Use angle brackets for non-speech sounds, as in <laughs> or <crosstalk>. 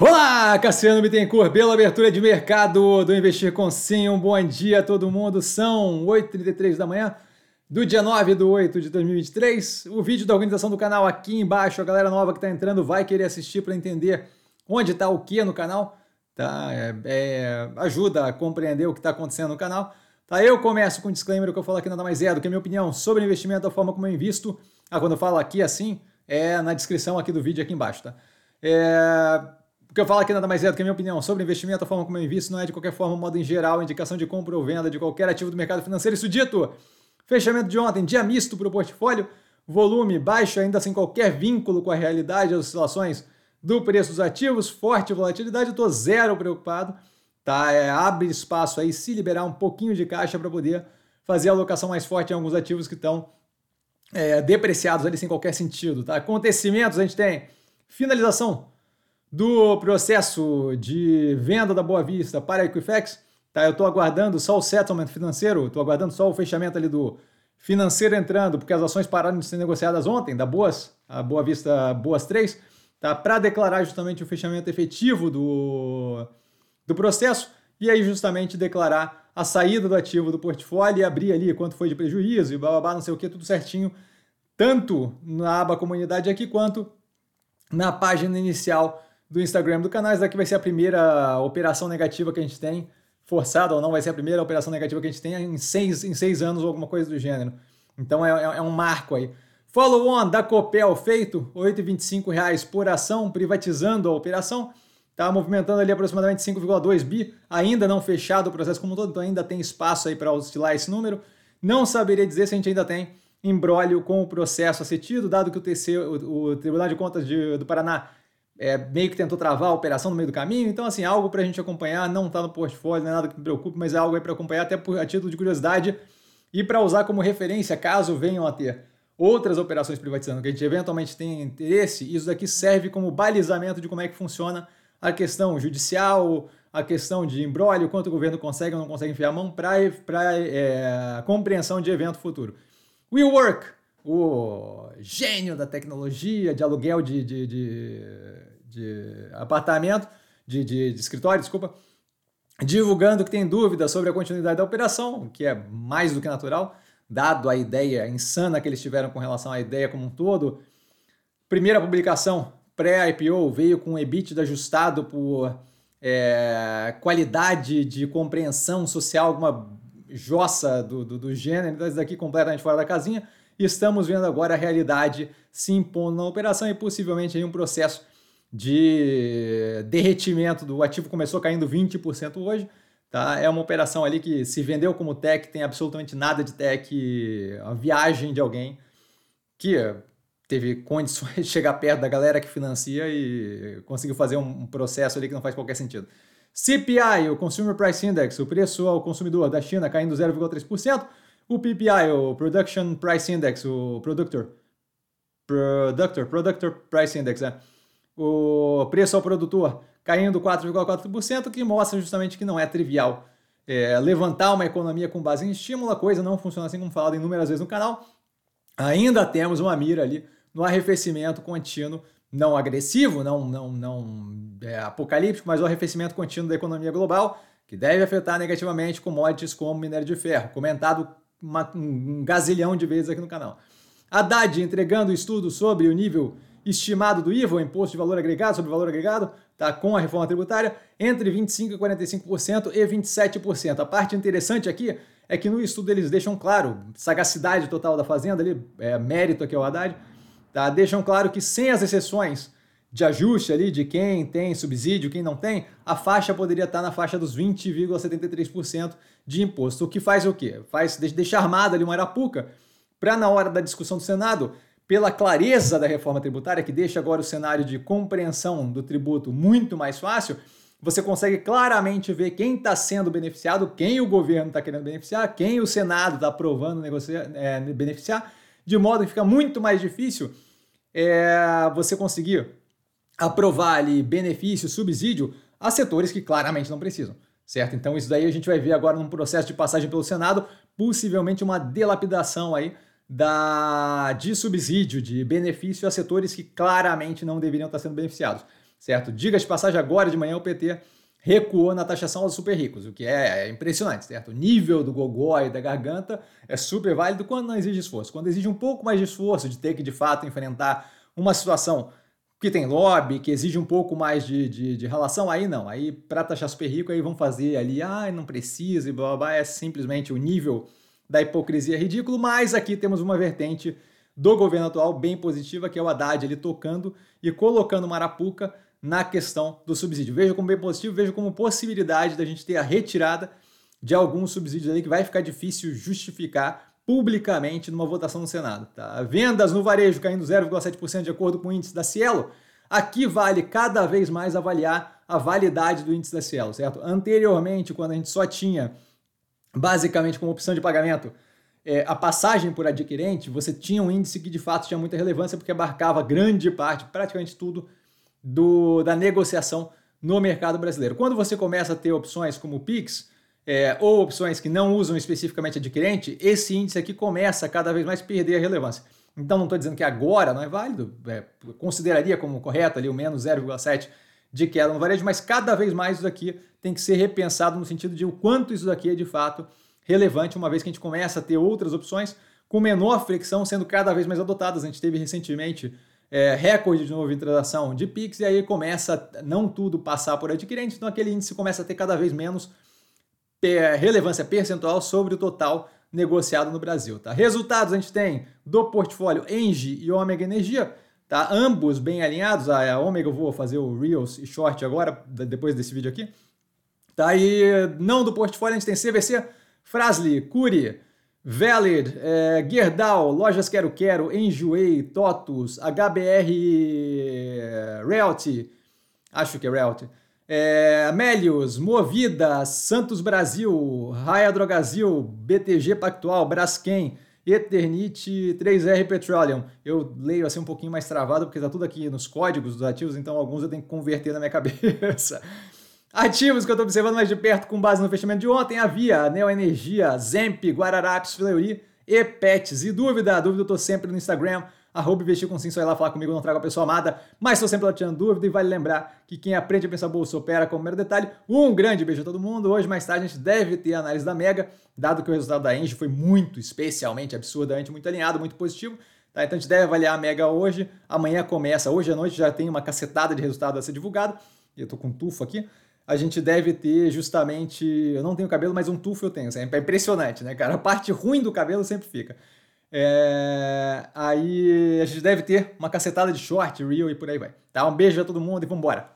Olá, Cassiano Bittencourt, bela abertura de mercado do Investir com Sim. Um bom dia a todo mundo. São 8h33 da manhã do dia 9 de 8 de 2023. O vídeo da organização do canal aqui embaixo. A galera nova que está entrando vai querer assistir para entender onde está o que no canal. Tá? É, é, ajuda a compreender o que está acontecendo no canal. Tá? Eu começo com um disclaimer, que eu falo aqui nada mais é do que a minha opinião sobre investimento, da forma como eu invisto. Ah, quando eu falo aqui assim, é na descrição aqui do vídeo aqui embaixo. Tá? É, que eu falo aqui nada mais é do que a minha opinião sobre investimento, a forma como eu invisto, não é de qualquer forma, modo em geral, indicação de compra ou venda de qualquer ativo do mercado financeiro. Isso dito, fechamento de ontem, dia misto para o portfólio, volume baixo, ainda sem qualquer vínculo com a realidade, as oscilações do preço dos ativos, forte volatilidade, estou zero preocupado. Tá? É, abre espaço aí, se liberar um pouquinho de caixa para poder fazer a alocação mais forte em alguns ativos que estão é, depreciados ali sem qualquer sentido. Tá? Acontecimentos, a gente tem finalização do processo de venda da Boa Vista para a Equifax, tá? Eu estou aguardando só o settlement financeiro, estou aguardando só o fechamento ali do financeiro entrando, porque as ações pararam de ser negociadas ontem, da Boas, a Boa Vista Boas 3, tá? Para declarar justamente o fechamento efetivo do, do processo e aí justamente declarar a saída do ativo do portfólio e abrir ali quanto foi de prejuízo e blá, não sei o que, tudo certinho, tanto na aba comunidade aqui quanto na página inicial do Instagram do canal. Essa daqui vai ser a primeira operação negativa que a gente tem, forçada ou não, vai ser a primeira operação negativa que a gente tem em seis, em seis anos ou alguma coisa do gênero. Então é, é, é um marco aí. Follow-on da Copel feito, R$ 8,25 por ação, privatizando a operação. Está movimentando ali aproximadamente 5,2 bi, ainda não fechado o processo como um todo, então ainda tem espaço aí para oscilar esse número. Não saberia dizer se a gente ainda tem embrólio com o processo acetido, dado que o, TC, o, o Tribunal de Contas de, do Paraná é, meio que tentou travar a operação no meio do caminho. Então, assim, algo para a gente acompanhar, não está no portfólio, não é nada que me preocupe, mas é algo para acompanhar até por, a título de curiosidade e para usar como referência caso venham a ter outras operações privatizando que a gente eventualmente tem interesse, isso daqui serve como balizamento de como é que funciona a questão judicial, a questão de embrólio, quanto o governo consegue ou não consegue enfiar a mão para é, compreensão de evento futuro. WeWork, o gênio da tecnologia, de aluguel de, de, de de apartamento, de, de, de escritório, desculpa, divulgando que tem dúvidas sobre a continuidade da operação, o que é mais do que natural, dado a ideia insana que eles tiveram com relação à ideia como um todo. Primeira publicação pré-IPO veio com EBITDA ajustado por é, qualidade de compreensão social, alguma jossa do, do, do gênero, então isso daqui completamente fora da casinha. Estamos vendo agora a realidade se impondo na operação e possivelmente aí um processo de derretimento do ativo começou caindo 20% hoje. Tá? É uma operação ali que se vendeu como tech, tem absolutamente nada de tech, a viagem de alguém que teve condições de chegar perto da galera que financia e conseguiu fazer um processo ali que não faz qualquer sentido. CPI, o Consumer Price Index, o preço ao consumidor da China caindo 0,3%. O PPI, o Production Price Index, o Productor, Productor, Productor Price Index, é o preço ao produtor caindo 4,4%, que mostra justamente que não é trivial. É, levantar uma economia com base em estímulo, a coisa não funciona assim como falado inúmeras vezes no canal. Ainda temos uma mira ali no arrefecimento contínuo, não agressivo, não, não, não é, apocalíptico, mas o arrefecimento contínuo da economia global, que deve afetar negativamente commodities como minério de ferro, comentado uma, um gazilhão de vezes aqui no canal. Haddad entregando estudo sobre o nível estimado do IVA, o Imposto de Valor Agregado, sobre valor agregado, tá, com a reforma tributária, entre 25% e 45% e 27%. A parte interessante aqui é que no estudo eles deixam claro, sagacidade total da Fazenda, ali, é, mérito aqui ao Haddad, tá, deixam claro que sem as exceções de ajuste ali de quem tem subsídio, quem não tem, a faixa poderia estar na faixa dos 20,73% de imposto. O que faz o quê? Faz deixar armada ali uma arapuca para na hora da discussão do Senado pela clareza da reforma tributária, que deixa agora o cenário de compreensão do tributo muito mais fácil, você consegue claramente ver quem está sendo beneficiado, quem o governo está querendo beneficiar, quem o Senado está aprovando negociar, é, beneficiar, de modo que fica muito mais difícil é, você conseguir aprovar ali benefício, subsídio a setores que claramente não precisam, certo? Então isso daí a gente vai ver agora num processo de passagem pelo Senado, possivelmente uma delapidação aí da, de subsídio, de benefício a setores que claramente não deveriam estar sendo beneficiados. certo? Diga de passagem, agora de manhã o PT recuou na taxação aos super ricos, o que é impressionante, certo? O nível do gogó e da garganta é super válido quando não exige esforço. Quando exige um pouco mais de esforço, de ter que de fato enfrentar uma situação que tem lobby, que exige um pouco mais de, de, de relação, aí não. Aí, para taxar super rico, aí vão fazer ali, ah, não precisa e blá, blá, blá. É simplesmente o nível da hipocrisia ridículo. Mas aqui temos uma vertente do governo atual bem positiva, que é o Haddad ele tocando e colocando Marapuca na questão do subsídio. Vejo como bem positivo, vejo como possibilidade da gente ter a retirada de alguns subsídios aí que vai ficar difícil justificar publicamente numa votação no Senado. Tá? Vendas no varejo caindo 0,7% de acordo com o índice da Cielo. Aqui vale cada vez mais avaliar a validade do índice da Cielo, certo? Anteriormente, quando a gente só tinha basicamente como opção de pagamento é, a passagem por adquirente, você tinha um índice que de fato tinha muita relevância porque abarcava grande parte, praticamente tudo, do, da negociação no mercado brasileiro. Quando você começa a ter opções como o Pix, é, ou opções que não usam especificamente adquirente, esse índice aqui começa a cada vez mais perder a relevância. Então não estou dizendo que agora não é válido, é, consideraria como correto ali o menos 0,7 de queda no varejo, mas cada vez mais isso aqui tem que ser repensado no sentido de o quanto isso daqui é de fato relevante, uma vez que a gente começa a ter outras opções com menor flexão sendo cada vez mais adotadas. A gente teve recentemente é, recorde de novo em transação de PIX e aí começa não tudo passar por adquirente, então aquele índice começa a ter cada vez menos relevância percentual sobre o total negociado no Brasil. Tá? Resultados a gente tem do portfólio Engie e Omega Energia, tá? ambos bem alinhados. A Omega eu vou fazer o Reels e Short agora, depois desse vídeo aqui. Tá? E não do portfólio a gente tem CVC, Frasli, Curi, Valid, é, Gerdau, Lojas Quero Quero, Enjoei, Totus, HBR Realty, acho que é Realty, é, Melios, Movida, Santos Brasil, Raia Drogazil, BTG Pactual, Braskem, Eternit 3R Petroleum. Eu leio assim um pouquinho mais travado porque está tudo aqui nos códigos dos ativos, então alguns eu tenho que converter na minha <laughs> cabeça. Ativos que eu estou observando mais de perto com base no fechamento de ontem, havia Neo Energia, Zemp, Guararapes, Fleury e Pets. E dúvida, dúvida eu estou sempre no Instagram, arroba investir com sim, só ir lá falar comigo, não trago a pessoa amada, mas estou sempre lá tirando dúvida e vale lembrar que quem aprende a pensar bolsa opera como primeiro detalhe. Um grande beijo a todo mundo. Hoje, mais tarde, a gente deve ter a análise da Mega, dado que o resultado da Engie foi muito, especialmente, absurdamente, muito alinhado, muito positivo. Tá? Então a gente deve avaliar a Mega hoje. Amanhã começa, hoje à noite já tem uma cacetada de resultado a ser divulgado. Eu estou com tufo aqui a gente deve ter justamente. Eu não tenho cabelo, mas um tufo eu tenho. É impressionante, né, cara? A parte ruim do cabelo sempre fica. É... Aí a gente deve ter uma cacetada de short, reel e por aí vai. Tá? Um beijo a todo mundo e vambora!